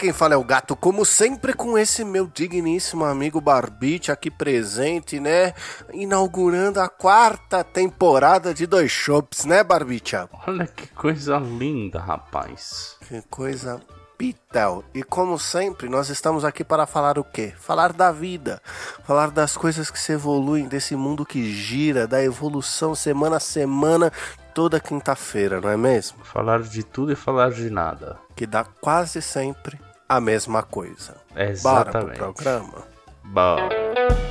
quem fala é o Gato, como sempre com esse meu digníssimo amigo Barbite aqui presente, né? Inaugurando a quarta temporada de Dois Shops, né Barbicha? Olha que coisa linda, rapaz. Que coisa Pitel. E como sempre, nós estamos aqui para falar o quê? Falar da vida, falar das coisas que se evoluem, desse mundo que gira, da evolução semana a semana, toda quinta-feira, não é mesmo? Falar de tudo e falar de nada. Que dá quase sempre a mesma coisa. Exatamente. Bora pro programa? Bora.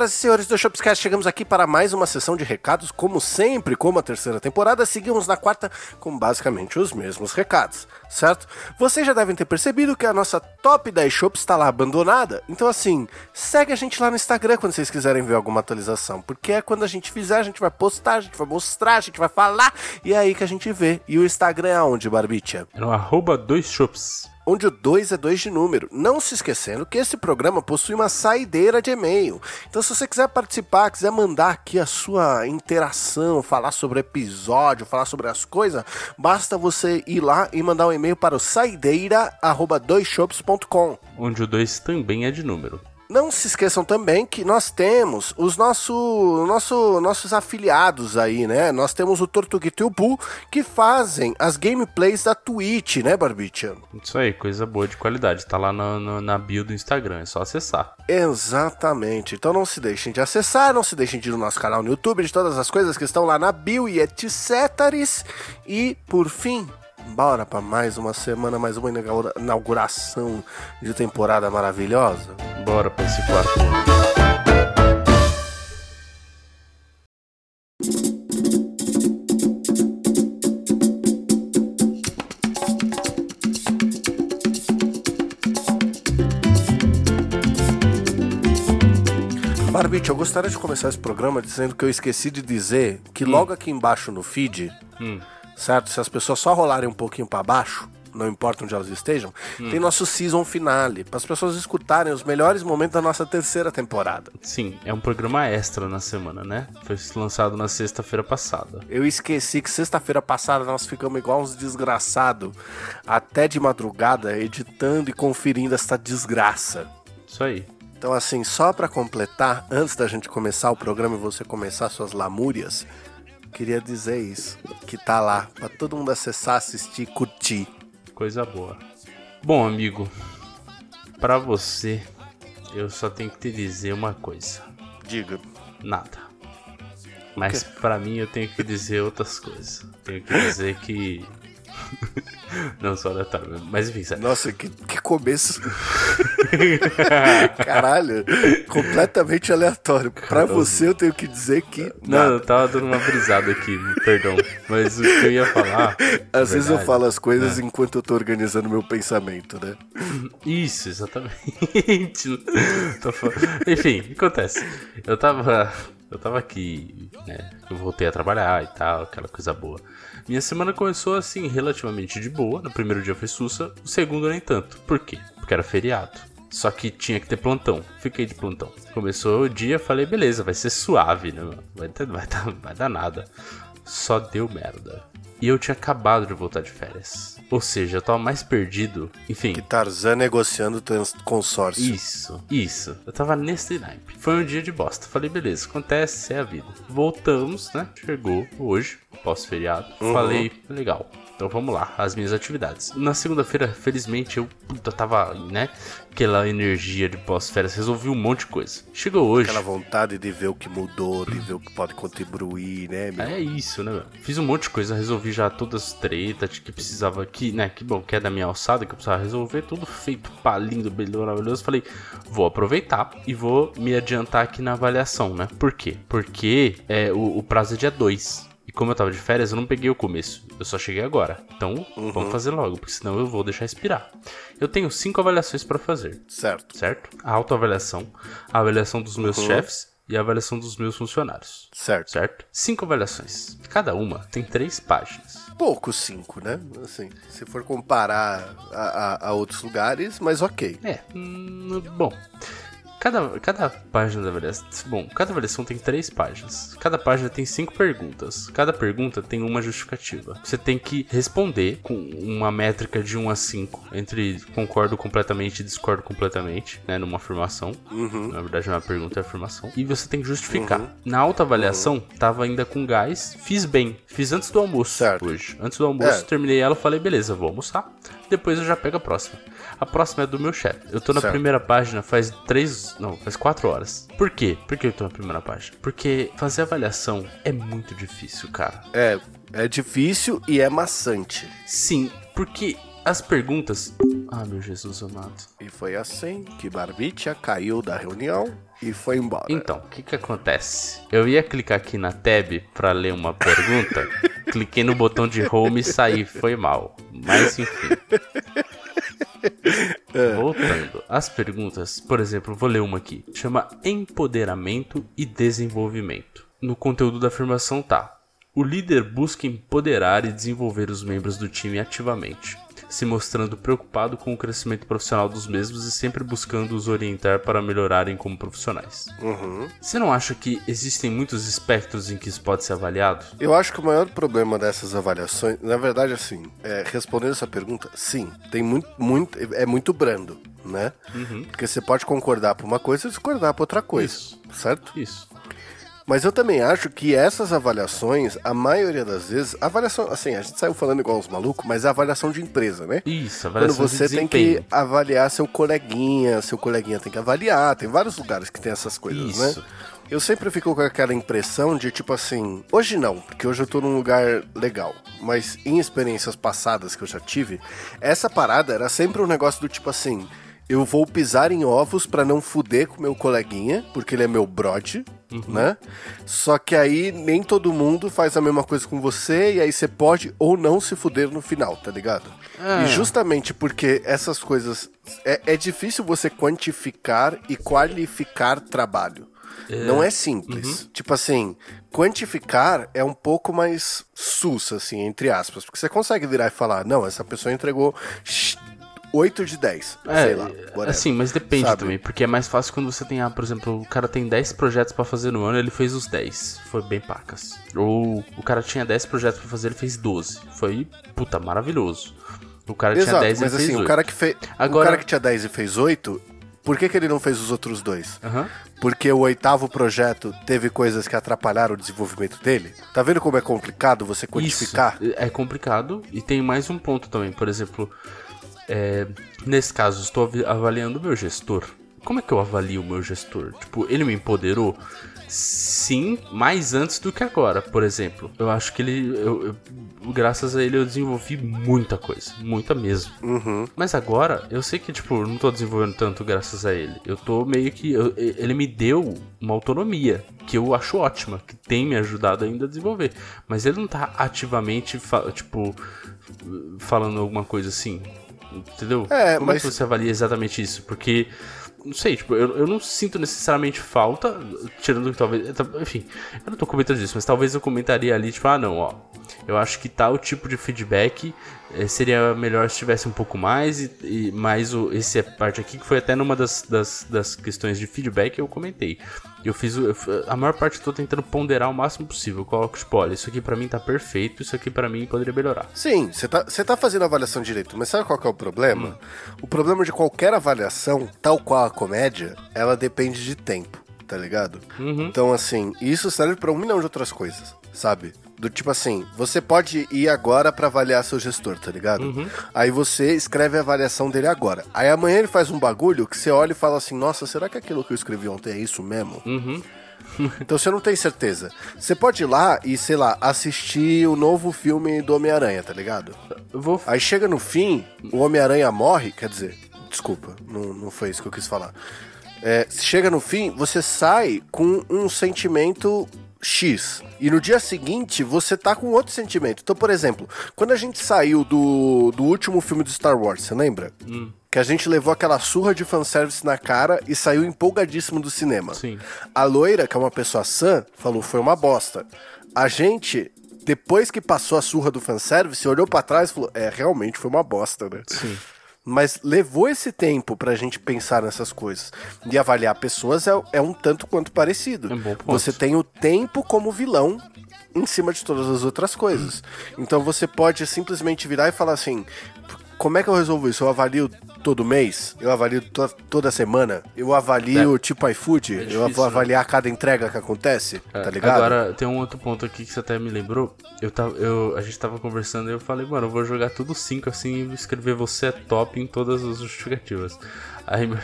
Senhoras e senhores do Shopscast, chegamos aqui para mais uma sessão de recados. Como sempre, como a terceira temporada, seguimos na quarta com basicamente os mesmos recados, certo? Vocês já devem ter percebido que a nossa top 10 shops está lá abandonada. Então, assim, segue a gente lá no Instagram quando vocês quiserem ver alguma atualização. Porque é quando a gente fizer, a gente vai postar, a gente vai mostrar, a gente vai falar. E é aí que a gente vê. E o Instagram é aonde, Barbicha? É no arroba dois shops. Onde o 2 é 2 de número. Não se esquecendo que esse programa possui uma saideira de e-mail. Então, se você quiser participar, quiser mandar aqui a sua interação, falar sobre o episódio, falar sobre as coisas, basta você ir lá e mandar um e-mail para o saideira@doisshops.com. Onde o 2 também é de número. Não se esqueçam também que nós temos os nosso, nosso, nossos afiliados aí, né? Nós temos o Tortuguito e o Bull que fazem as gameplays da Twitch, né, Barbicha? Isso aí, coisa boa de qualidade. Tá lá na, na, na bio do Instagram, é só acessar. Exatamente. Então não se deixem de acessar, não se deixem de ir no nosso canal no YouTube, de todas as coisas que estão lá na bio e etc. E, por fim, bora para mais uma semana, mais uma inaugura- inauguração de temporada maravilhosa? Bora pra esse quarto. Barbite, eu gostaria de começar esse programa dizendo que eu esqueci de dizer que logo aqui embaixo no feed, Hum. Certo? Se as pessoas só rolarem um pouquinho para baixo, não importa onde elas estejam, tem nosso season finale, para as pessoas escutarem os melhores momentos da nossa terceira temporada. Sim, é um programa extra na semana, né? Foi lançado na sexta-feira passada. Eu esqueci que sexta-feira passada nós ficamos igual uns desgraçados, até de madrugada, editando e conferindo esta desgraça. Isso aí. Então, assim, só pra completar, antes da gente começar o programa e você começar suas lamúrias, queria dizer isso, que tá lá, pra todo mundo acessar, assistir, curtir. Coisa boa. Bom, amigo, pra você, eu só tenho que te dizer uma coisa. Diga. Nada. Mas pra mim eu tenho que dizer outras coisas. Tenho que dizer que. Não, só aleatório. Mas enfim, sério. Nossa, que, que começo. Caralho, completamente aleatório. Pra você eu tenho que dizer que. Não, nada. eu tava dando uma brisada aqui, perdão. Mas o que eu ia falar. Às vezes eu falo as coisas enquanto eu tô organizando meu pensamento, né? Isso, exatamente. Enfim, o que acontece? Eu tava. Eu tava aqui, né? Eu voltei a trabalhar e tal, aquela coisa boa. Minha semana começou assim, relativamente de boa. No primeiro dia foi sussa, o segundo nem tanto. Por quê? Porque era feriado. Só que tinha que ter plantão. Fiquei de plantão. Começou o dia, falei, beleza, vai ser suave, né? Vai, ter- vai, dar, vai dar nada. Só deu merda. E eu tinha acabado de voltar de férias. Ou seja, eu tava mais perdido. Enfim. Que Tarzan negociando consórcio. Isso, isso. Eu tava nesse naipe. Foi um dia de bosta. Falei, beleza, acontece, é a vida. Voltamos, né? Chegou hoje, pós-feriado. Falei, legal. Então vamos lá, as minhas atividades. Na segunda-feira, felizmente, eu puta, tava, né? Aquela energia de pós-férias, resolvi um monte de coisa. Chegou hoje. Aquela vontade de ver o que mudou, de ver o que pode contribuir, né, meu? É isso, né, meu? Fiz um monte de coisa, resolvi já todas as tretas que precisava aqui, né? Que bom, que é da minha alçada, que eu precisava resolver, tudo feito, pá, lindo, belo, maravilhoso. Falei, vou aproveitar e vou me adiantar aqui na avaliação, né? Por quê? Porque é, o, o prazo é dia 2. E como eu tava de férias, eu não peguei o começo. Eu só cheguei agora. Então, Uhum. vamos fazer logo, porque senão eu vou deixar expirar. Eu tenho cinco avaliações pra fazer, Certo. certo? A autoavaliação, a avaliação dos meus Uhum. chefes e a avaliação dos meus funcionários. Certo. Certo? Cinco avaliações. Cada uma tem três páginas. Pouco cinco, né? Assim, se for comparar a, a- a outros lugares, mas ok. É, hum, bom. Cada, cada página da avaliação. Bom, cada avaliação tem três páginas. Cada página tem cinco perguntas. Cada pergunta tem uma justificativa. Você tem que responder com uma métrica de 1 a 5. Entre concordo completamente e discordo completamente, né? Numa afirmação. Na verdade, não é uma pergunta, é uma afirmação. E você tem que justificar. Na autoavaliação, tava ainda com gás. Fiz bem. Fiz antes do almoço Certo. hoje. Antes do almoço, É. terminei ela falei, beleza, vou almoçar. Depois eu já pego a próxima. A próxima é do meu chefe. Eu tô na Certo. primeira página faz três. Não, faz quatro horas. Por quê? Por que eu tô na primeira página? Porque fazer avaliação é muito difícil, cara. É, é difícil e é maçante. Sim, porque as perguntas. Ah, meu Jesus amado. E foi assim que Barbicha caiu da reunião e foi embora. Então, o que que acontece? Eu ia clicar aqui na tab pra ler uma pergunta, cliquei no botão de home e saí, foi mal. Mas enfim. Voltando, as perguntas, por exemplo, vou ler uma aqui. Chama Empoderamento e Desenvolvimento. No conteúdo da afirmação tá: O líder busca empoderar e desenvolver os membros do time ativamente, se mostrando preocupado com o crescimento profissional dos mesmos e sempre buscando os orientar para melhorarem como profissionais. Uhum. Você não acha que existem muitos espectros em que isso pode ser avaliado? Eu acho que o maior problema dessas avaliações, na verdade, assim, é, respondendo essa pergunta, sim, tem muito, muito, é muito brando, né? Porque você pode concordar por uma coisa e discordar por outra coisa, Isso. certo? Isso. Mas eu também acho que essas avaliações, a maioria das vezes, avaliação, assim, a gente saiu falando igual uns malucos, mas é avaliação de empresa, né? Isso, Quando avaliação você de tem que avaliar seu coleguinha, seu coleguinha tem que avaliar, tem vários lugares que tem essas coisas, Isso. né? Eu sempre fico com aquela impressão de tipo assim, hoje não, porque hoje eu tô num lugar legal, mas em experiências passadas que eu já tive, essa parada era sempre um negócio do tipo assim, eu vou pisar em ovos pra não fuder com meu coleguinha, porque ele é meu brode, né? Só que aí nem todo mundo faz a mesma coisa com você e aí você pode ou não se fuder no final, tá ligado? É. E justamente porque essas coisas é, é difícil você quantificar e qualificar trabalho. Não é simples. Tipo assim, quantificar é um pouco mais sus, assim, entre aspas. Porque você consegue virar e falar, não, essa pessoa entregou 8 de 10. sei lá. whatever. assim, mas depende Sabe? também, porque é mais fácil quando você tem, ah, por exemplo, o cara tem 10 projetos pra fazer no ano, ele fez os 10. Foi bem pacas. Ou o cara tinha 10 projetos pra fazer, ele fez 12. Foi, puta, maravilhoso. O cara tinha Exato, 10 e mas ele assim, fez o 8. cara, que fe... Agora- o cara que tinha 10 e fez 8, por que, que ele não fez os outros dois? Aham. Porque o oitavo projeto teve coisas que atrapalharam o desenvolvimento dele? Tá vendo como é complicado você quantificar? Isso, é complicado. E tem mais um ponto também. Por exemplo, é, nesse caso, estou avaliando o meu gestor. Como é que eu avalio o meu gestor? Tipo, ele me empoderou? Sim, mais antes do que agora, por exemplo. Eu acho que ele. eu- eu- graças a ele eu desenvolvi muita coisa. Muita mesmo. Uhum. Mas agora, eu sei que, tipo, eu não tô desenvolvendo tanto graças a ele. Eu tô meio que. eu- ele me deu uma autonomia que eu acho ótima, que tem me ajudado ainda a desenvolver. Mas ele não tá ativamente, tipo, falando alguma coisa assim. Entendeu? É, Como é mas- que você avalia exatamente isso? Porque. Não sei, tipo, eu, eu não sinto necessariamente falta, tirando que talvez. Enfim, eu não tô comentando isso, mas talvez eu comentaria ali, tipo, ah, não, ó. Eu acho que tal tipo de feedback eh, seria melhor se tivesse um pouco mais, e, e mais o, esse parte aqui, que foi até numa das, das, das questões de feedback eu comentei. Eu fiz. eu a maior parte eu tô tentando ponderar o máximo possível. Eu coloco, tipo, olha, isso aqui pra mim tá perfeito, isso aqui pra mim poderia melhorar. Sim, você tá, você tá fazendo a avaliação direito, mas sabe qual que é o problema? O problema de qualquer avaliação, tal qual a comédia, ela depende de tempo, tá ligado? Então, assim, isso serve pra um milhão de outras coisas, sabe? Do tipo assim, você pode ir agora pra avaliar seu gestor, tá ligado? Uhum. Aí você escreve a avaliação dele agora. Aí amanhã ele faz um bagulho que você olha e fala assim: Nossa, será que aquilo que eu escrevi ontem é isso mesmo? Uhum. Então você não tem certeza. Você pode ir lá e, sei lá, assistir o novo filme do Homem-Aranha, tá ligado? Eu vou. Aí chega no fim, o Homem-Aranha morre, quer dizer, desculpa, não, não foi isso que eu quis falar. É, chega no fim, você sai com um sentimento X. E no dia seguinte, você tá com outro sentimento. Então, por exemplo, quando a gente saiu do, do último filme do Star Wars, você lembra? Hum. Que a gente levou aquela surra de fanservice na cara e saiu empolgadíssimo do cinema. Sim. A loira, que é uma pessoa sã, falou foi uma bosta. A gente, depois que passou a surra do fanservice, olhou pra trás e falou: é, realmente foi uma bosta, né? Sim. Mas levou esse tempo pra gente pensar nessas coisas. E avaliar pessoas é, é um tanto quanto parecido. É um. Você tem o tempo como vilão em cima de todas as outras coisas. Então você pode simplesmente virar e falar assim: como é que eu resolvo isso? Eu avalio todo mês? Eu avalio to toda semana? Eu avalio tipo iFood? eu difícil, vou né? avaliar cada entrega que acontece? É, tá ligado? Agora, tem um outro ponto aqui que você até me lembrou. Eu tava, eu, a gente tava conversando e eu falei, mano, eu vou jogar tudo 5 assim e escrever você é top em todas as justificativas. Aí meu,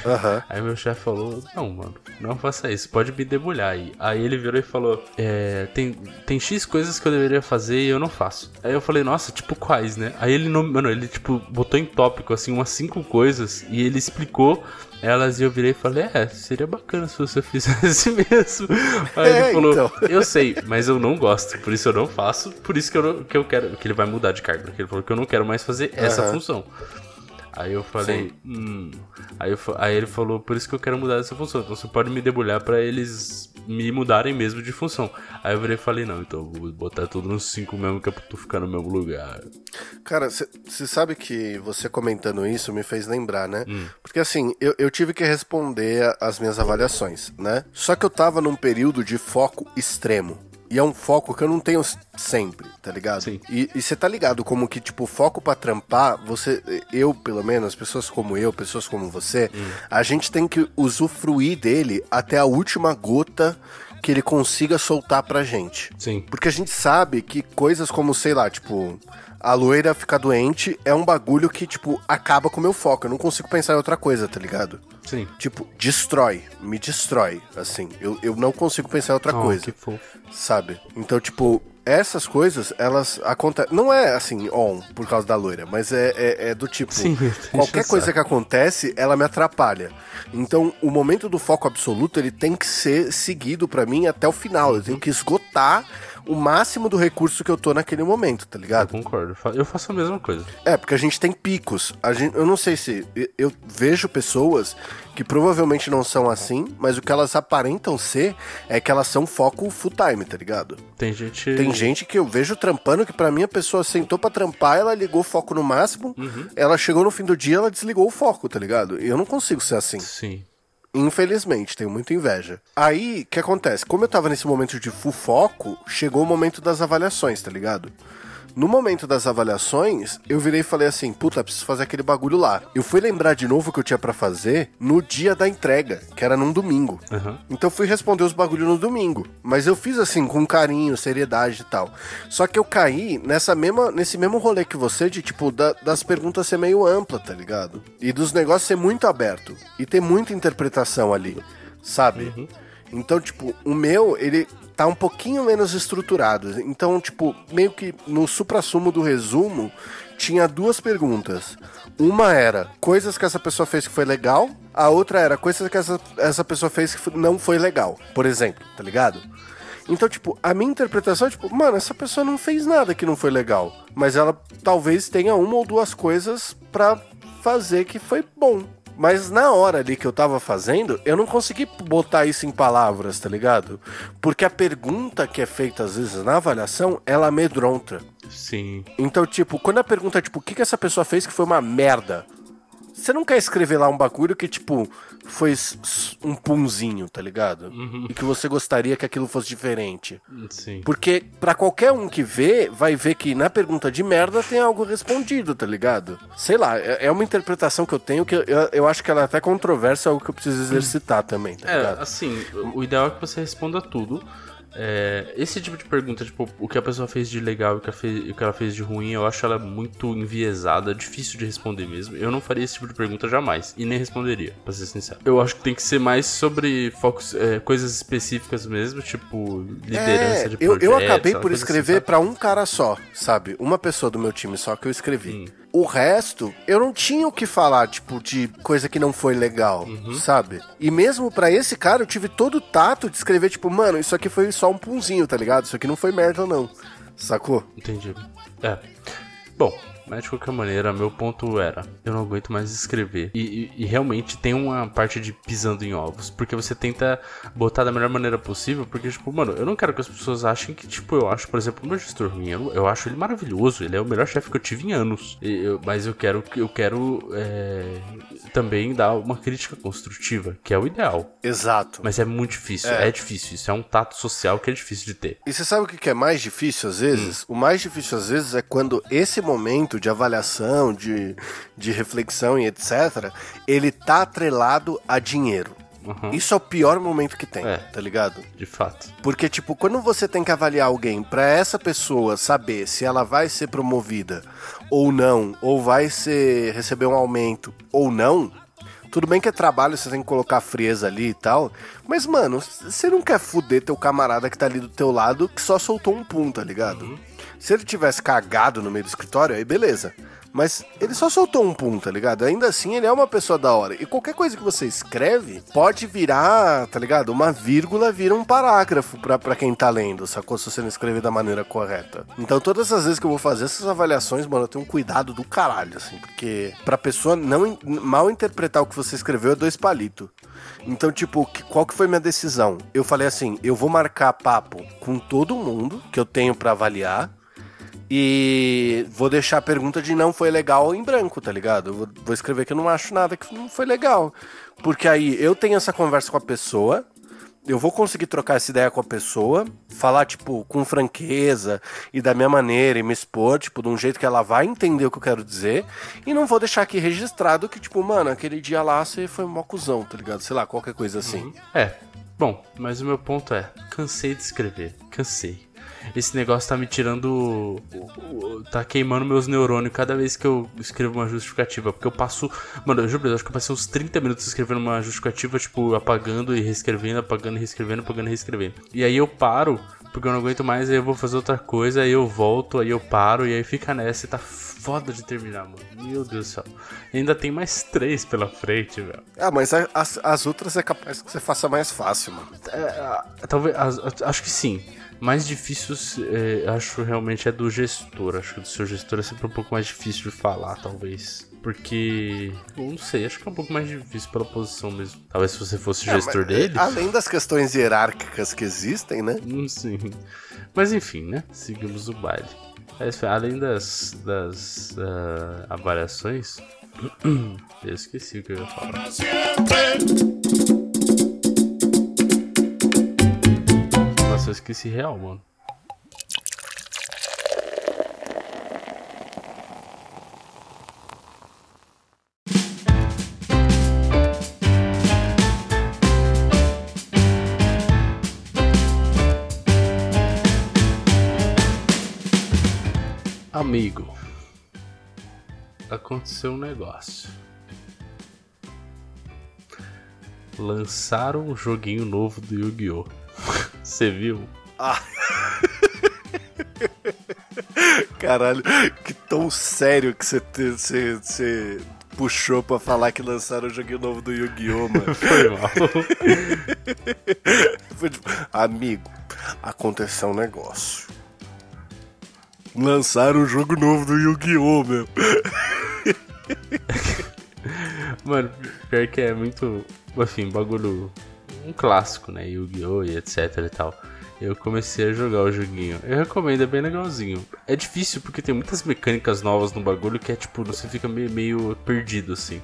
aí meu chefe falou, não, mano, não faça isso, pode me debulhar aí. Aí ele virou e falou, é, tem, tem X coisas que eu deveria fazer e eu não faço. Aí eu falei, nossa, tipo quais, né? Aí ele mano, ele tipo botou em tópico assim umas cinco coisas e ele explicou elas e eu virei e falei, é, seria bacana se você fizesse mesmo. Aí É, ele falou, então. eu sei, mas eu não gosto, por isso eu não faço, por isso que eu, não- que eu quero, que ele vai mudar de cargo, porque ele falou que eu não quero mais fazer essa Aham. função. Aí eu falei, hum. Aí, eu aí ele falou, por isso que eu quero mudar essa função. Então você pode me debulhar pra eles me mudarem mesmo de função. Aí eu virei e falei, não, então eu vou botar tudo nos 5 mesmo, que é pra tu ficar no mesmo lugar. Cara, você sabe que você comentando isso me fez lembrar, né? Hum. Porque assim, eu, eu tive que responder as minhas avaliações, né? Só que eu tava num período de foco extremo. E é um foco que eu não tenho sempre, tá ligado? Sim. E você tá ligado como que, tipo, foco pra trampar, você, eu, pelo menos, pessoas como eu, pessoas como você, Hum. a gente tem que usufruir dele até a última gota que ele consiga soltar pra gente. Sim. Porque a gente sabe que coisas como, sei lá, tipo, a loira ficar doente é um bagulho que, tipo, acaba com o meu foco. Eu não consigo pensar em outra coisa, tá ligado? Sim. Tipo, destrói, me destrói, assim. Eu, eu não consigo pensar em outra Oh, coisa, que fofo. sabe? Então, tipo, essas coisas, elas acontecem. Não é assim, on, por causa da loira, mas é, é, é do tipo. Sim, qualquer coisa que acontece, ela me atrapalha. Então, o momento do foco absoluto, ele tem que ser seguido pra mim até o final. Eu tenho que esgotar o máximo do recurso que eu tô naquele momento, tá Eu ligado? concordo. Fa- Eu faço a mesma coisa. É, porque a gente tem picos. A gente, eu não sei se. eu- Eu vejo pessoas que provavelmente não são assim, mas o que elas aparentam ser é que elas são foco full time, tá ligado? Tem gente. Tem gente que eu vejo trampando que pra mim a pessoa sentou pra trampar, ela ligou o foco no máximo, Uhum. ela chegou no fim do dia, ela desligou o foco, tá ligado? E eu não consigo ser assim. Sim. Infelizmente, tenho muita inveja. Aí, o que acontece? Como eu tava nesse momento de full chegou o momento das avaliações, tá ligado? No momento das avaliações, eu virei e falei assim: puta, preciso fazer aquele bagulho lá. Eu fui lembrar de novo o que eu tinha pra fazer no dia da entrega, que era num domingo. Aham. Então fui responder os bagulhos no domingo. Mas eu fiz assim, com carinho, seriedade e tal. Só que eu caí nessa mesma, nesse mesmo rolê que você, de tipo, da- das perguntas ser meio ampla, tá ligado? E dos negócios ser muito aberto. E ter muita interpretação ali, sabe? Então, tipo, o meu, ele tá um pouquinho menos estruturado. Então, tipo, meio que no supra-sumo do resumo, tinha duas perguntas. Uma era coisas que essa pessoa fez que foi legal, a outra era coisas que essa, essa pessoa fez que não foi legal, por exemplo, tá ligado? Então, tipo, a minha interpretação é tipo, mano, essa pessoa não fez nada que não foi legal, mas ela talvez tenha uma ou duas coisas pra fazer que foi bom. Mas na hora ali que eu tava fazendo, eu não consegui botar isso em palavras, tá ligado? Porque a pergunta que é feita às vezes na avaliação, ela amedronta. Sim. Então, tipo, quando a pergunta é tipo, o que, que essa pessoa fez que foi uma merda? Você não quer escrever lá um bagulho que, tipo, foi um punzinho, tá ligado? E que você gostaria que aquilo fosse diferente. Sim. Porque pra qualquer um que vê, vai ver que na pergunta de merda tem algo respondido, tá ligado? Sei lá, é é uma interpretação que eu tenho que eu, eu acho que ela é até controversa, é algo que eu preciso exercitar também, tá É, ligado? assim, o o ideal é que você responda tudo. É, esse tipo de pergunta, tipo, o que a pessoa fez de legal e o que, ela fez de ruim, eu acho ela muito enviesada, difícil de responder mesmo. Eu não faria esse tipo de pergunta jamais, e nem responderia, pra ser sincero. Eu acho que tem que ser mais sobre focos, é, coisas específicas mesmo, tipo, liderança É, de eu, projetos. eu acabei por coisa escrever assim, pra um cara só, sabe? Uma pessoa do meu time só que eu escrevi. Hum. O resto, eu não tinha o que falar, tipo, de coisa que não foi legal, Uhum. sabe? E mesmo pra esse cara, eu tive todo o tato de escrever, tipo, mano, isso aqui foi só um punzinho, tá ligado? Isso aqui não foi merda, não. Sacou? Entendi. É. Bom, mas de qualquer maneira, meu ponto era: eu não aguento mais escrever. E, e- e realmente tem uma parte de pisando em ovos. Porque você tenta botar da melhor maneira possível. Porque, tipo, mano, eu não quero que as pessoas achem que, tipo, eu acho, por exemplo, o meu gestor ruim. Eu, eu acho ele maravilhoso. Ele é o melhor chefe que eu tive em anos. E eu- mas eu quero, eu quero é, também dar uma crítica construtiva, que é o ideal. Exato. Mas é muito difícil. É. difícil. Isso é um tato social que é difícil de ter. E você sabe o que que é mais difícil às vezes? O mais difícil às vezes é quando esse momento de avaliação, de, de reflexão e etc., ele tá atrelado a dinheiro. Uhum. Isso é o pior momento que tem, É. tá ligado? De fato. Porque, tipo, quando você tem que avaliar alguém pra essa pessoa saber se ela vai ser promovida ou não, ou vai ser receber um aumento ou não, tudo bem que é trabalho, você tem que colocar frieza ali e tal, mas, mano, você não quer fuder teu camarada que tá ali do teu lado que só soltou um pum, tá ligado? Se ele tivesse cagado no meio do escritório, aí beleza. Mas ele só soltou um pum, tá ligado? Ainda assim, ele é uma pessoa da hora. E qualquer coisa que você escreve pode virar, tá ligado? Uma vírgula vira um parágrafo pra, quem tá lendo, sacou? Se você não escrever da maneira correta. Então, todas as vezes que eu vou fazer essas avaliações, mano, eu tenho um cuidado do caralho, assim. Porque pra pessoa não mal interpretar o que você escreveu é dois palitos. Então, tipo, que- qual que foi minha decisão? Eu falei assim, eu vou marcar papo com todo mundo que eu tenho pra avaliar. E vou deixar a pergunta de não foi legal em branco, tá ligado? Vou, vou escrever que eu não acho nada que não foi legal. Porque aí eu tenho essa conversa com a pessoa, eu vou conseguir trocar essa ideia com a pessoa, falar, tipo, com franqueza e da minha maneira e me expor, tipo, de um jeito que ela vai entender o que eu quero dizer. E não vou deixar aqui registrado que, tipo, mano, aquele dia lá você foi mó cuzão, tá ligado? Sei lá, qualquer coisa assim. É. Bom, mas o meu ponto é, cansei de escrever, cansei. Esse negócio tá me tirando. tá queimando meus neurônios cada vez que eu escrevo uma justificativa. Porque eu passo. Mano, eu juro, eu acho que eu passei uns 30 minutos escrevendo uma justificativa, tipo, apagando e reescrevendo, apagando e reescrevendo, apagando e reescrevendo. E aí eu paro, porque eu não aguento mais, aí eu vou fazer outra coisa, aí eu volto, aí eu paro, e aí fica nessa e tá foda de terminar, mano. Meu Deus do céu. E ainda tem mais três pela frente, velho. Ah, mas as, as outras é capaz que você faça mais fácil, mano. É, talvez, as- acho que sim. Mais difícil, é, acho realmente é do gestor. Acho que do seu gestor é sempre um pouco mais difícil de falar, talvez. Porque, eu não sei, acho que é um pouco mais difícil pela posição mesmo. Talvez se você fosse gestor mas, dele. Além das questões hierárquicas que existem, né? Não sei. Mas enfim, né? Seguimos o baile. Mas, Além das, das ah, avaliações, eu esqueci o que eu ia falar. Nossa, eu esqueci real, mano. Amigo, aconteceu um negócio. Lançaram um joguinho novo do Yu-Gi-Oh! Você viu? Caralho, que tão sério que você você- você puxou pra falar que lançaram o joguinho novo do Yu-Gi-Oh, mano. Foi mal. Foi tipo, amigo, aconteceu um negócio. Lançaram o jogo novo do Yu-Gi-Oh, meu. Mano, pior que é muito. Assim, bagulho. Um clássico, né? Yu-Gi-Oh! e etc e tal. Eu comecei a jogar o joguinho. Eu recomendo, é bem legalzinho. É difícil porque tem muitas mecânicas novas no bagulho que é tipo, você fica meio, meio perdido assim.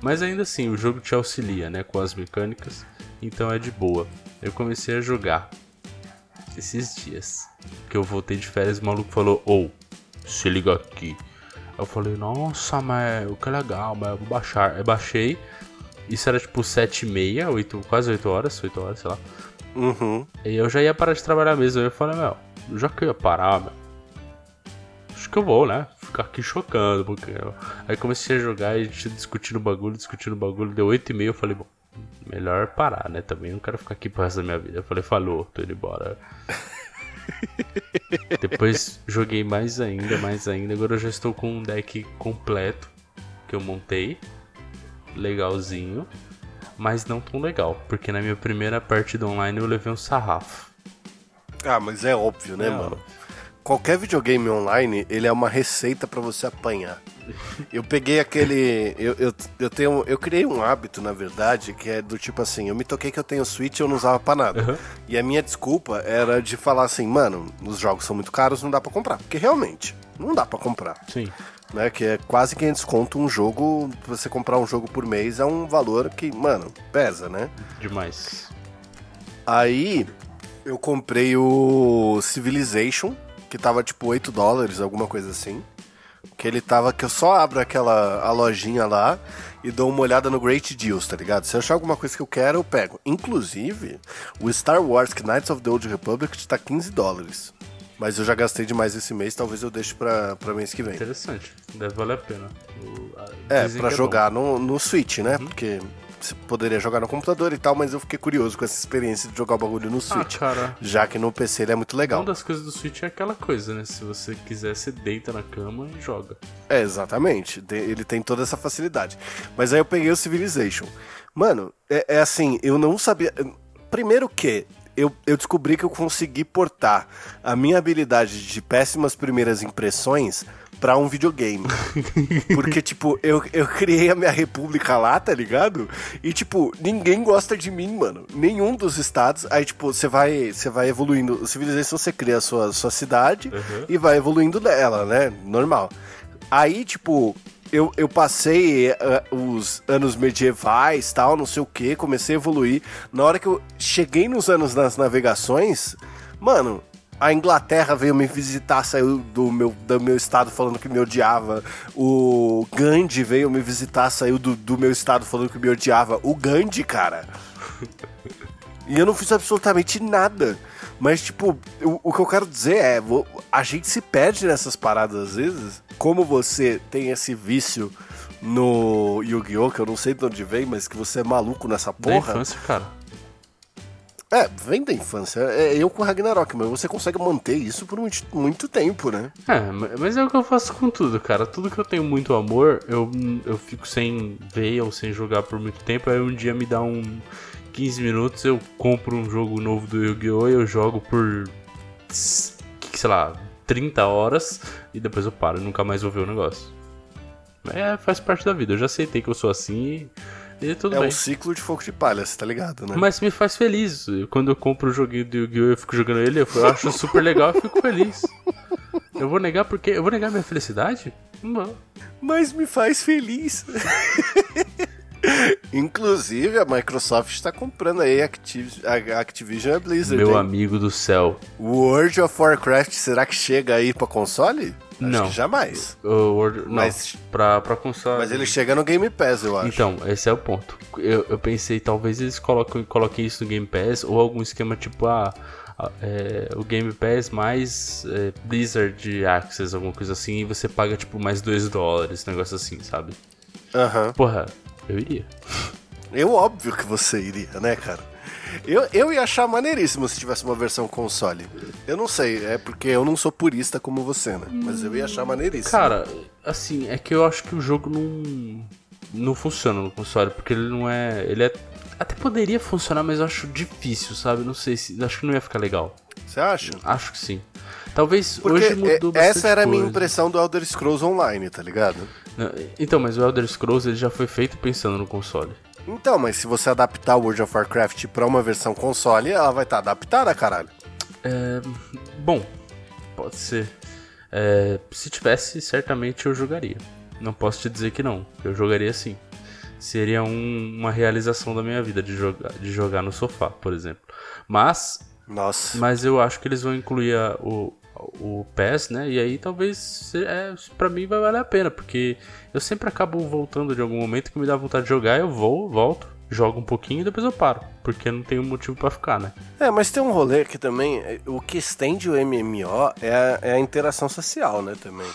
Mas ainda assim, o jogo te auxilia, né? Com as mecânicas. Então é de boa. Eu comecei a jogar esses dias. Que eu voltei de férias o maluco falou: Ou, se liga aqui. Eu falei: Nossa, mas que legal, mas eu vou baixar. Eu baixei. Isso era tipo 7 e meia, 8, quase 8 horas, 8 horas, sei lá. Uhum. E eu já ia parar de trabalhar mesmo. Aí eu falei, meu, já que eu ia parar, meu, acho que eu vou, né? Ficar aqui chocando. Porque eu... Aí comecei a jogar e a gente discutindo o bagulho, discutindo o bagulho. Deu 8 e meio, eu falei, bom, melhor parar, né? Também não quero ficar aqui pro resto da minha vida. Eu falei, falou, tô indo embora. Depois joguei mais ainda, mais ainda. Agora eu já estou com um deck completo que eu montei. Legalzinho. Mas não tão legal. Porque na minha primeira partida online eu levei um sarrafo. Ah, mas é óbvio, né, É mano? óbvio. Qualquer videogame online, ele é uma receita pra você apanhar. Eu peguei aquele. Eu, eu, eu tenho. Eu criei um hábito, na verdade, que é do tipo assim, eu me toquei que eu tenho Switch e eu não usava pra nada. Uhum. E a minha desculpa era de falar assim, mano, os jogos são muito caros, não dá pra comprar. Porque realmente, não dá pra comprar. Sim. Né? Que é quase 500 conto um jogo. Você comprar um jogo por mês é um valor que, mano, pesa, né? Demais. Aí eu comprei o Civilization, que tava tipo 8 dólares, alguma coisa assim. Que ele tava, que eu só abro aquela a lojinha lá e dou uma olhada no Great Deals, tá ligado? Se eu achar alguma coisa que eu quero, eu pego. Inclusive, o Star Wars Knights of the Old Republic tá 15 dólares. Mas eu já gastei demais esse mês, talvez eu deixe pra, pra mês que vem. Interessante. Deve valer a pena. O- a- É, pra que jogar no, no Switch, né? Porque você poderia jogar no computador e tal, mas eu fiquei curioso com essa experiência de jogar o bagulho no. Ah, Switch. cara. Já que no PC ele é muito legal. Uma das coisas do Switch é aquela coisa, né? Se você quiser, você deita na cama e joga. É, exatamente. Ele tem toda essa facilidade. Mas aí eu peguei o Civilization. Mano, é, é assim, eu não sabia. Primeiro que eu, eu descobri que eu consegui portar a minha habilidade de péssimas primeiras impressões pra um videogame. Porque, tipo, eu, eu criei a minha república lá, tá ligado? E, tipo, ninguém gosta de mim, mano. Nenhum dos estados. Aí, tipo, você vai, você vai evoluindo. Civilization você cria a sua, sua cidade Uhum. e vai evoluindo dela, né? Normal. Aí, tipo, eu, eu passei eh, os anos medievais, tal, não sei o que, comecei a evoluir. Na hora que eu cheguei nos anos das navegações, mano, a Inglaterra veio me visitar, saiu do meu, do meu estado falando que me odiava. O Gandhi veio me visitar, saiu do, do meu estado falando que me odiava. O Gandhi, cara. E eu não fiz absolutamente nada. Mas, tipo, o, o que eu quero dizer é: a gente se perde nessas paradas às vezes. Como você tem esse vício no Yu-Gi-Oh!, que eu não sei de onde vem, mas que você é maluco nessa Da porra. infância, cara. É, vem da infância. É eu com Ragnarok, mas você consegue manter isso por muito, muito tempo, né? É, ma- mas é o que eu faço com tudo, cara. Tudo que eu tenho muito amor, eu, eu fico sem ver ou sem jogar por muito tempo. Aí um dia me dá um 15 minutos, eu compro um jogo novo do Yu-Gi-Oh! e eu jogo por, sei lá, 30 horas e depois eu paro e nunca mais vou ver o negócio. É, faz parte da vida. Eu já aceitei que eu sou assim e, e tudo é bem. um ciclo de fogo de palha, você tá ligado, né? Mas me faz feliz. Quando eu compro o joguinho do Yu-Gi-Oh! eu fico jogando ele, eu acho super legal e fico feliz. Eu vou negar porque. Eu vou negar minha felicidade? Não. Mas me faz feliz. Inclusive, a Microsoft está comprando aí a Activ- a Activision e a Blizzard. Meu hein? amigo do céu. World of Warcraft, será que chega aí pra console? Não. Jamais. O World, não, Mas- pra, pra console. Mas ele chega no Game Pass, eu acho. Então, esse é o ponto. Eu, eu pensei, talvez eles coloquem, coloquem isso no Game Pass ou algum esquema tipo, ah, ah, é, o Game Pass mais é, Blizzard Access, alguma coisa assim, e você paga tipo mais 2 dólares, negócio assim, sabe? Aham. Porra, eu iria. Eu, óbvio que você iria, né, cara? Eu, eu ia achar maneiríssimo se tivesse uma versão console. Eu não sei, é porque eu não sou purista como você, né? Mas eu ia achar maneiríssimo. Cara, assim, é que eu acho que o jogo não não funciona no console, porque ele não é, ele é até poderia funcionar, mas eu acho difícil, sabe? Não sei se, acho que não ia ficar legal. Você acha? Acho que sim. Talvez Porque hoje mudou é, essa era a minha impressão do Elder Scrolls Online, tá ligado? Então, mas o Elder Scrolls ele já foi feito pensando no console. Então, mas se você adaptar o World of Warcraft pra uma versão console, ela vai estar adaptada, caralho. É, bom, pode ser. É, se tivesse, certamente eu jogaria. Não posso te dizer que não. Eu jogaria sim. Seria um- uma realização da minha vida de jogar, de jogar no sofá, por exemplo. Mas, Nossa. mas eu acho que eles vão incluir a- o, o PES, né? E aí talvez se- é, pra mim vai valer a pena, porque eu sempre acabo voltando de algum momento que me dá vontade de jogar, eu vou, volto, jogo um pouquinho e depois eu paro, porque não tenho motivo para ficar, né? É, mas tem um rolê que também, é, o que estende o MMO é a, é a interação social, né, também.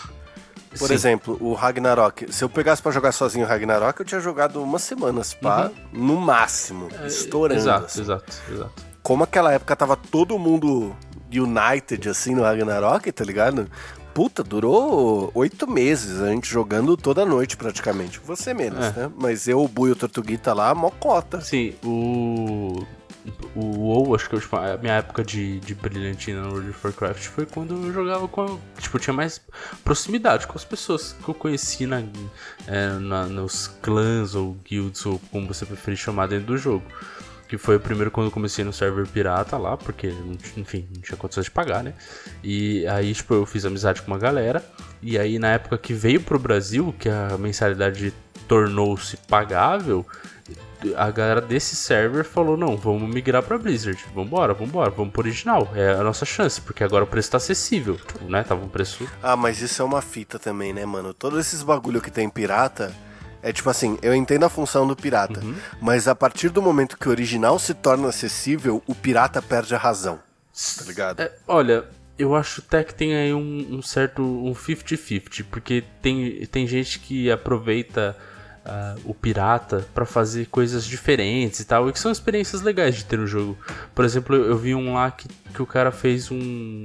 Por Sim. exemplo, o Ragnarok. Se eu pegasse para jogar sozinho o Ragnarok, eu tinha jogado umas semanas, pá, uhum. no máximo, é, estourando. Exato, assim. exato, exato. Como aquela época tava todo mundo United, assim, no Ragnarok, tá ligado? Puta, durou oito meses a gente jogando toda noite praticamente. Você menos, é. né? Mas eu, o Bui e o Tortuguita lá, mocota. Sim, o. O WoW, acho que eu, tipo, a minha época de, de brilhantina no World of Warcraft foi quando eu jogava com. Tipo, eu tinha mais proximidade com as pessoas que eu conheci na, é, na, nos clãs ou guilds, ou como você preferir chamar dentro do jogo que foi o primeiro quando eu comecei no server pirata lá, porque, enfim, não tinha condições de pagar, né? E aí, tipo, eu fiz amizade com uma galera, e aí na época que veio pro Brasil, que a mensalidade tornou-se pagável, a galera desse server falou: não, vamos migrar pra Blizzard, vambora, vambora, vamos pro original, é a nossa chance, porque agora o preço tá acessível, né? Tava um preço. Ah, mas isso é uma fita também, né, mano? Todos esses bagulho que tem pirata é tipo assim, eu entendo a função do pirata, uhum. mas a partir do momento que o original se torna acessível, o pirata perde a razão. Tá ligado? É, olha, eu acho até que tem aí um, um certo um 50-50, porque tem, tem gente que aproveita uh, o pirata para fazer coisas diferentes e tal, e que são experiências legais de ter no jogo. Por exemplo, eu, eu vi um lá que, que o cara fez um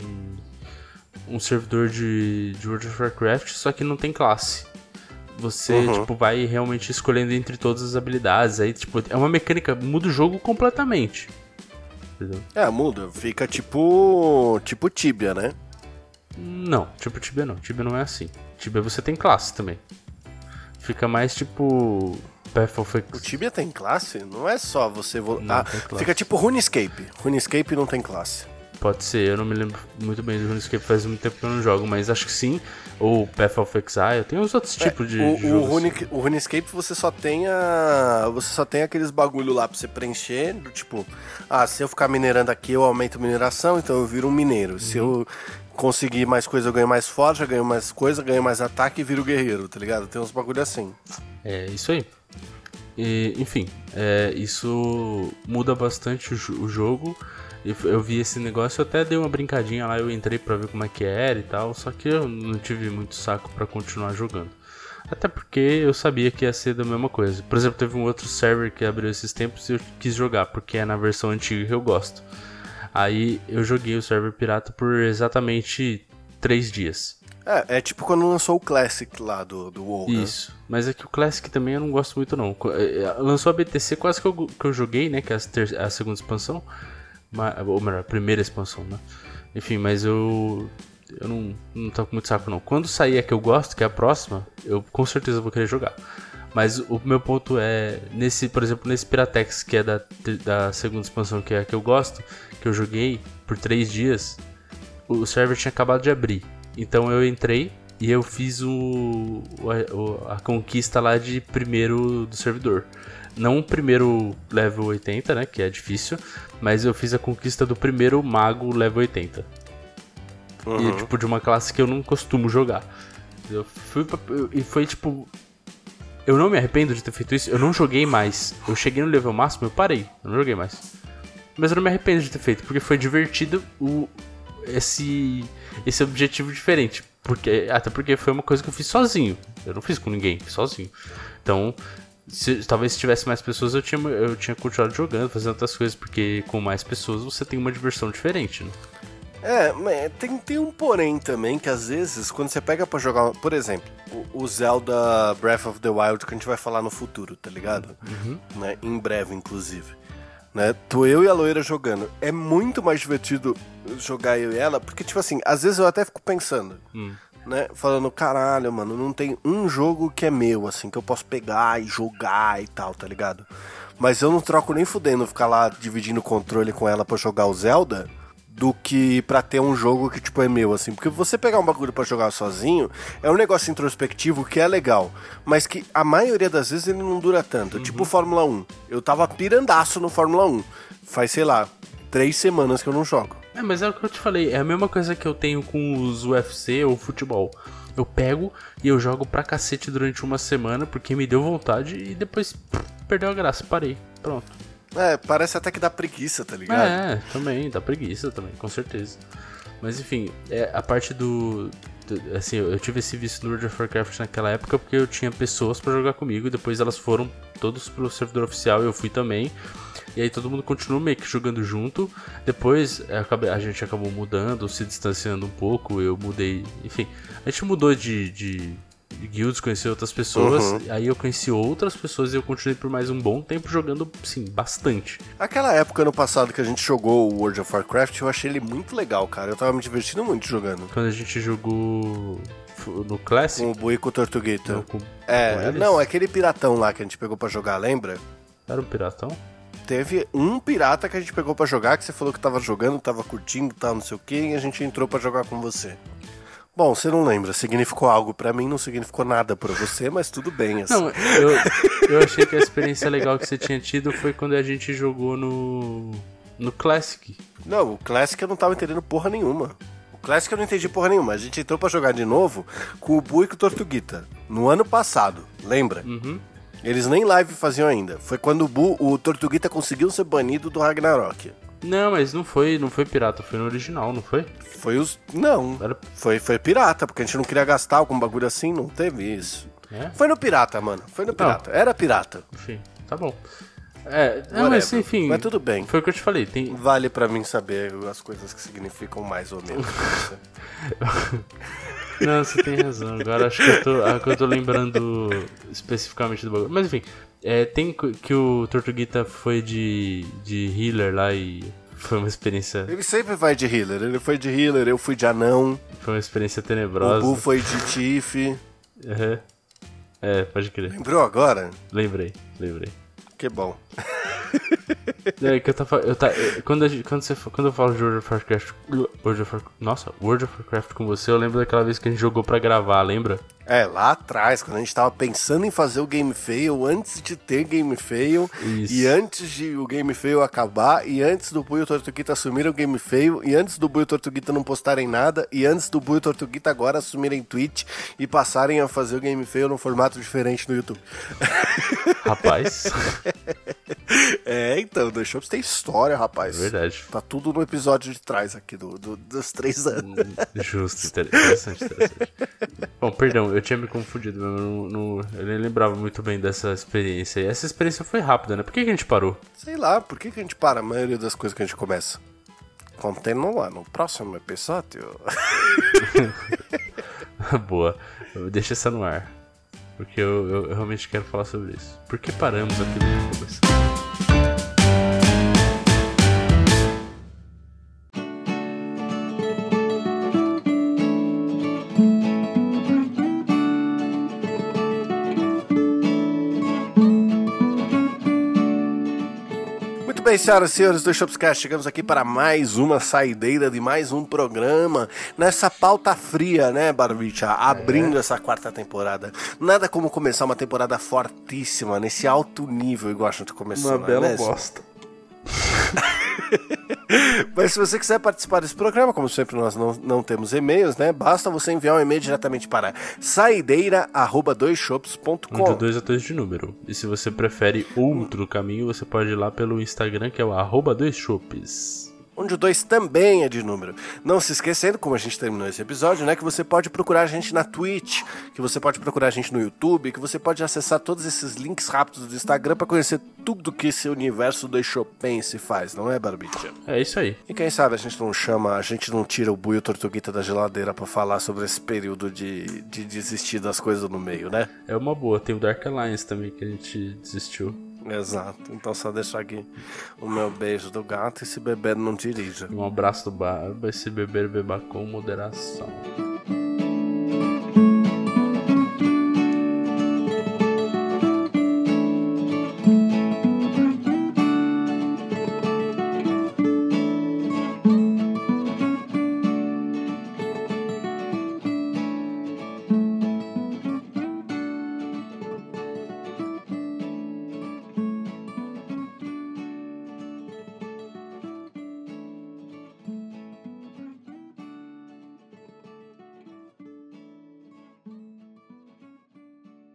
um servidor de, de World of Warcraft, só que não tem classe você, uhum. tipo, vai realmente escolhendo entre todas as habilidades. Aí, tipo, é uma mecânica, muda o jogo completamente. Entendeu? É, muda. Fica tipo. Tipo Tibia, né? Não, tipo Tibia não. Tibia não é assim. Tibia você tem classe também. Fica mais tipo. Path of O Tibia tem classe? Não é só você. Vo... Ah, fica tipo RuneScape. RuneScape não tem classe. Pode ser, eu não me lembro muito bem do RuneScape, faz muito tempo que eu não jogo, mas acho que sim. Ou Path of Exile, tem uns outros é, tipos de, o, de o, Rune, o RuneScape você só tem a, você só tem aqueles bagulho lá pra você preencher, do tipo, ah, se eu ficar minerando aqui eu aumento mineração, então eu viro um mineiro. Uhum. Se eu conseguir mais coisa eu ganho mais forja, ganho mais coisa, ganho mais ataque e viro guerreiro, tá ligado? Tem uns bagulho assim. É, isso aí. E, enfim, é, isso muda bastante o, o jogo eu vi esse negócio, eu até dei uma brincadinha lá, eu entrei para ver como é que era e tal, só que eu não tive muito saco para continuar jogando. Até porque eu sabia que ia ser da mesma coisa. Por exemplo, teve um outro server que abriu esses tempos e eu quis jogar, porque é na versão antiga que eu gosto. Aí eu joguei o server pirata por exatamente 3 dias. É, é tipo quando lançou o Classic lá do, do WoW, né? Isso, né? mas é que o Classic também eu não gosto muito não. É, é, lançou a BTC quase que eu, que eu joguei, né, que é a, a segunda expansão ou melhor, a primeira expansão, né? Enfim, mas eu. Eu não, não tô com muito saco, não. Quando sair a que eu gosto, que é a próxima, eu com certeza vou querer jogar. Mas o meu ponto é, nesse, por exemplo, nesse Piratex, que é da, da segunda expansão, que é a que eu gosto, que eu joguei por três dias, o server tinha acabado de abrir. Então eu entrei e eu fiz o, o a, conquista lá de primeiro do servidor. Não o primeiro level 80, né? Que é difícil. Mas eu fiz a conquista do primeiro mago level 80. Uhum. E, tipo, de uma classe que eu não costumo jogar. Eu fui pra, E foi tipo. Eu não me arrependo de ter feito isso. Eu não joguei mais. Eu cheguei no level máximo, eu parei. Eu não joguei mais. Mas eu não me arrependo de ter feito, porque foi divertido o, esse, esse objetivo diferente. Porque, até porque foi uma coisa que eu fiz sozinho. Eu não fiz com ninguém, sozinho. Então, se, talvez se tivesse mais pessoas eu tinha, eu tinha continuado jogando, fazendo outras coisas, porque com mais pessoas você tem uma diversão diferente, né? É, tem, tem um porém também que às vezes, quando você pega para jogar, por exemplo, o, o, Zelda Breath of the Wild que a gente vai falar no futuro, tá ligado? Uhum. Né? Em breve, inclusive. Né? Tô eu e a loira jogando. É muito mais divertido jogar eu e ela, porque, tipo assim, às vezes eu até fico pensando. Hum né? Falando, caralho, mano, não tem um jogo que é meu, assim, que eu posso pegar e jogar e tal, tá ligado? Mas eu não troco nem fudendo ficar lá dividindo o controle com ela para jogar o Zelda do que pra ter um jogo que, tipo, é meu, assim. Porque você pegar um bagulho para jogar sozinho é um negócio introspectivo que é legal, mas que a maioria das vezes ele não dura tanto. Uhum. Tipo Fórmula 1. Eu tava pirandaço no Fórmula 1. Faz, sei lá, três semanas que eu não jogo. É, mas é o que eu te falei, é a mesma coisa que eu tenho com os UFC ou futebol. Eu pego e eu jogo pra cacete durante uma semana porque me deu vontade e depois pff, perdeu a graça, parei. Pronto. É, parece até que dá preguiça, tá ligado? É, também, dá preguiça também, com certeza. Mas enfim, é, a parte do, do- Assim, eu tive esse vício no World of Warcraft naquela época porque eu tinha pessoas pra jogar comigo e depois elas foram todos pro servidor oficial e eu fui também. E aí todo mundo continuou meio que jogando junto. Depois é, acabei- a gente acabou mudando, se distanciando um pouco. Eu mudei. Enfim, a gente mudou de, de, de guilds, conheceu outras pessoas. Uhum. Aí eu conheci outras pessoas e eu continuei por mais um bom tempo jogando, sim, bastante. Aquela época no passado que a gente jogou o World of Warcraft, eu achei ele muito legal, cara. Eu tava me divertindo muito jogando. Quando a gente jogou no Classic. Com o Buico Tortuguita. não, com- com É, eles? não, aquele piratão lá que a gente pegou pra jogar, lembra? Era um piratão? Teve um pirata que a gente pegou pra jogar, que você falou que tava jogando, tava curtindo, tal, não sei o que, e a gente entrou pra jogar com você. Bom, você não lembra, significou algo pra mim, não significou nada pra você, mas tudo bem, assim. Não, eu, eu achei que a experiência legal que você tinha tido foi quando a gente jogou no. no Classic. Não, o Classic eu não tava entendendo porra nenhuma. O Classic eu não entendi porra nenhuma. A gente entrou pra jogar de novo com o Bu e com o Tortuguita. No ano passado, lembra? Uhum. Eles nem live faziam ainda. Foi quando o, Bu, o Tortuguita conseguiu ser banido do Ragnarok. Não, mas não foi, não foi pirata, foi no original, não foi? Foi os. Não. Era. Foi, foi pirata, porque a gente não queria gastar algum bagulho assim, não teve isso. É? Foi no pirata, mano. Foi no pirata. Era pirata. Enfim, tá bom. É, não, Whatever. mas enfim. Mas tudo bem. Foi o que eu te falei, tem. Vale pra mim saber as coisas que significam mais ou menos. Não, você tem razão. Agora acho que eu tô, agora que eu tô lembrando especificamente do bagulho. Mas enfim, é, tem que o Tortuguita foi de, de healer lá e foi uma experiência. Ele sempre vai de healer. Ele foi de healer, eu fui de anão. Foi uma experiência O tenebrosa. Bu foi de Tiff. Uhum. É, pode crer. Lembrou agora? Lembrei, lembrei. Que bom. É que eu tava. Eu tá, quando, quando, quando eu falo de World of Warcraft. World of Warcraft. Nossa, World of Warcraft com você, eu lembro daquela vez que a gente jogou pra gravar, lembra? É, lá atrás, quando a gente tava pensando em fazer o Game Fail, antes de ter Game Fail, Isso. e antes de o Game Fail acabar, e antes do Bui e o Tortuguita assumirem o Game Fail, e antes do Bui e o Tortuguita não postarem nada, e antes do Bui e o Tortuguita agora assumirem Twitch e passarem a fazer o Game Fail num formato diferente no YouTube. Rapaz. É, então, The Shops tem história, rapaz. Verdade. Tá tudo no episódio de trás aqui do, do- dos três anos. Justo, inter- interessante, interessante. Bom, perdão, eu tinha me confundido, eu, não, não- eu nem lembrava muito bem dessa experiência. E essa experiência foi rápida, né? Por que, que a gente parou? Sei lá, por que, que a gente para a maioria das coisas que a gente começa? Continua no próximo episódio. Boa, deixa essa no ar. Porque eu, eu- eu realmente quero falar sobre isso. Por que paramos aquilo no começo? Bem, senhoras e senhores do Shopscast, chegamos aqui para mais uma saideira de mais um programa nessa pauta fria, né, Barbicha? Abrindo essa quarta temporada. Nada como começar uma temporada fortíssima, nesse alto nível, igual a gente começou, não é mesmo? bosta. Mas se você quiser participar desse programa, como sempre nós não, não temos e-mails, né? Basta você enviar um e-mail diretamente para Um de saideira.doisshops.com. dois a dois de número. E se você prefere outro caminho, você pode ir lá pelo Instagram, que é o arroba dois chopes. Onde o 2 também é de número. Não se esquecendo, como a gente terminou esse episódio, né, que você pode procurar a gente na Twitch, que você pode procurar a gente no YouTube, que você pode acessar todos esses links rápidos do Instagram para conhecer tudo que esse universo do Chopin se faz, não é, Barbicha? É isso aí. E quem sabe a gente não chama, a gente não tira o buio tortuguita da geladeira para falar sobre esse período de, de desistir das coisas no meio, né? É uma boa. Tem o Dark Alliance também que a gente desistiu. Exato. Então só deixar aqui o meu beijo do gato e se beber não dirija. Um abraço do Barba e se beber, beba com moderação.